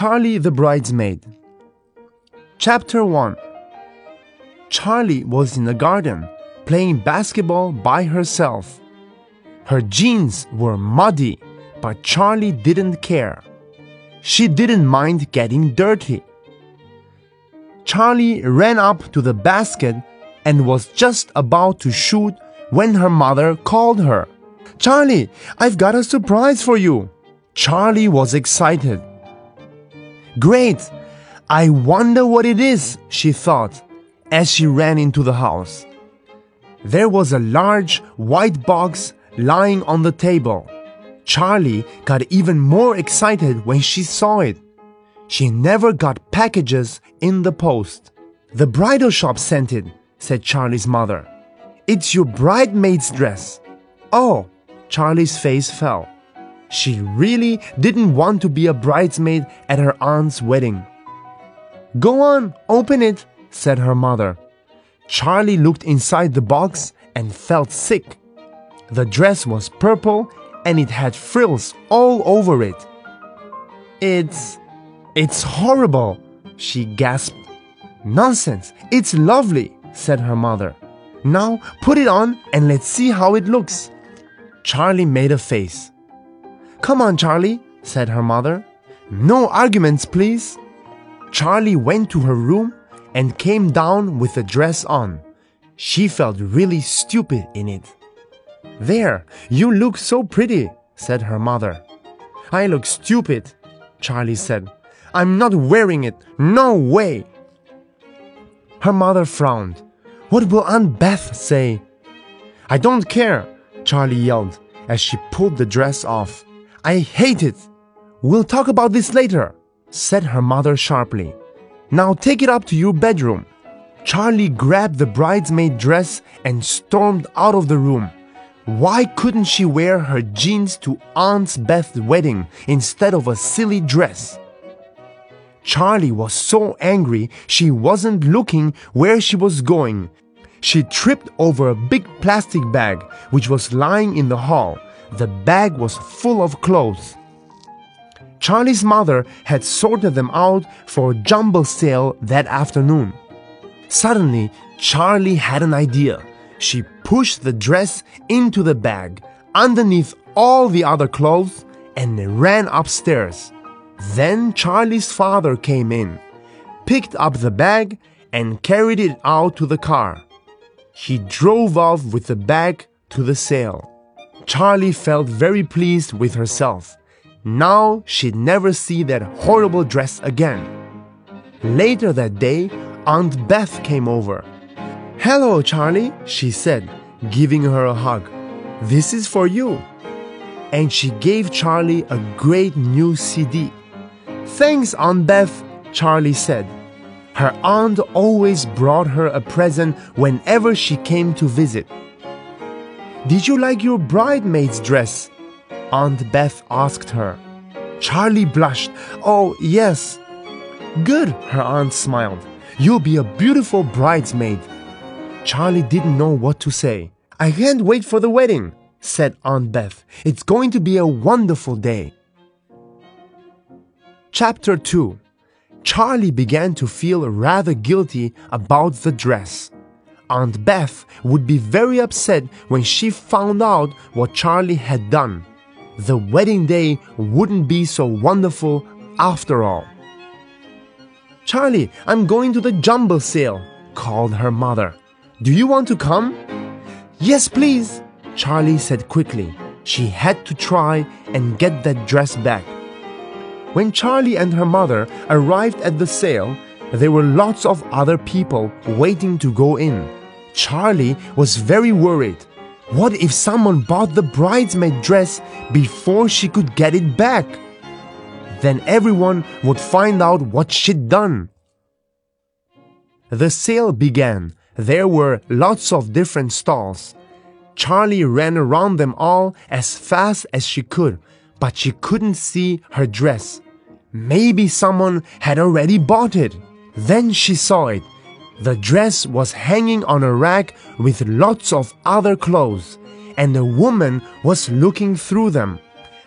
Charlie the Bridesmaid. Chapter 1 Charlie was in the garden playing basketball by herself. Her jeans were muddy, but Charlie didn't care. She didn't mind getting dirty. Charlie ran up to the basket and was just about to shoot when her mother called her. Charlie, I've got a surprise for you. Charlie was excited. Great! I wonder what it is, she thought as she ran into the house. There was a large white box lying on the table. Charlie got even more excited when she saw it. She never got packages in the post. The bridal shop sent it, said Charlie's mother. It's your bridesmaid's dress. Oh, Charlie's face fell. She really didn't want to be a bridesmaid at her aunt's wedding. Go on, open it, said her mother. Charlie looked inside the box and felt sick. The dress was purple and it had frills all over it. It's. it's horrible, she gasped. Nonsense, it's lovely, said her mother. Now put it on and let's see how it looks. Charlie made a face. Come on, Charlie, said her mother. No arguments, please. Charlie went to her room and came down with the dress on. She felt really stupid in it. There, you look so pretty, said her mother. I look stupid, Charlie said. I'm not wearing it, no way. Her mother frowned. What will Aunt Beth say? I don't care, Charlie yelled as she pulled the dress off. I hate it. We'll talk about this later, said her mother sharply. Now take it up to your bedroom. Charlie grabbed the bridesmaid dress and stormed out of the room. Why couldn't she wear her jeans to Aunt Beth's wedding instead of a silly dress? Charlie was so angry she wasn't looking where she was going. She tripped over a big plastic bag which was lying in the hall. The bag was full of clothes. Charlie's mother had sorted them out for a jumble sale that afternoon. Suddenly, Charlie had an idea. She pushed the dress into the bag underneath all the other clothes and ran upstairs. Then Charlie's father came in, picked up the bag, and carried it out to the car. He drove off with the bag to the sale. Charlie felt very pleased with herself. Now she'd never see that horrible dress again. Later that day, Aunt Beth came over. Hello, Charlie, she said, giving her a hug. This is for you. And she gave Charlie a great new CD. Thanks, Aunt Beth, Charlie said. Her aunt always brought her a present whenever she came to visit. Did you like your bridesmaid's dress? Aunt Beth asked her. Charlie blushed. Oh, yes. Good, her aunt smiled. You'll be a beautiful bridesmaid. Charlie didn't know what to say. I can't wait for the wedding, said Aunt Beth. It's going to be a wonderful day. Chapter 2 Charlie began to feel rather guilty about the dress. Aunt Beth would be very upset when she found out what Charlie had done the wedding day wouldn't be so wonderful after all. Charlie, I'm going to the jumble sale, called her mother. Do you want to come? Yes, please, Charlie said quickly. She had to try and get that dress back. When Charlie and her mother arrived at the sale, there were lots of other people waiting to go in. Charlie was very worried. What if someone bought the bridesmaid dress before she could get it back? Then everyone would find out what she'd done. The sale began. There were lots of different stalls. Charlie ran around them all as fast as she could, but she couldn't see her dress. Maybe someone had already bought it. Then she saw it. The dress was hanging on a rack with lots of other clothes, and a woman was looking through them.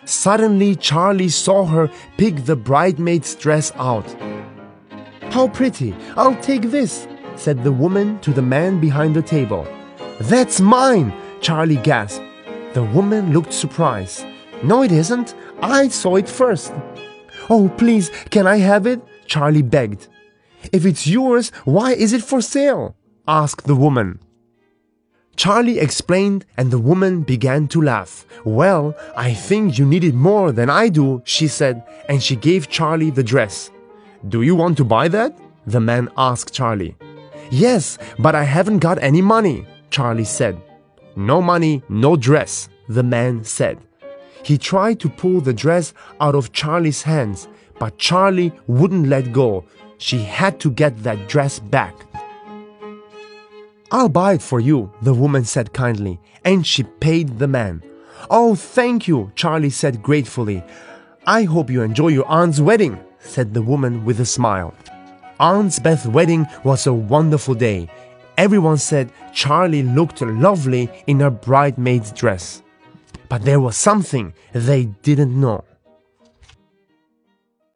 Suddenly, Charlie saw her pick the bridesmaid's dress out. How pretty! I'll take this, said the woman to the man behind the table. That's mine, Charlie gasped. The woman looked surprised. No, it isn't. I saw it first. Oh, please, can I have it? Charlie begged. If it's yours, why is it for sale? asked the woman. Charlie explained, and the woman began to laugh. Well, I think you need it more than I do, she said, and she gave Charlie the dress. Do you want to buy that? The man asked Charlie. Yes, but I haven't got any money, Charlie said. No money, no dress, the man said. He tried to pull the dress out of Charlie's hands, but Charlie wouldn't let go. She had to get that dress back. I'll buy it for you, the woman said kindly, and she paid the man. Oh, thank you, Charlie said gratefully. I hope you enjoy your aunt's wedding, said the woman with a smile. Aunt Beth's wedding was a wonderful day. Everyone said Charlie looked lovely in her bridesmaid's dress. But there was something they didn't know.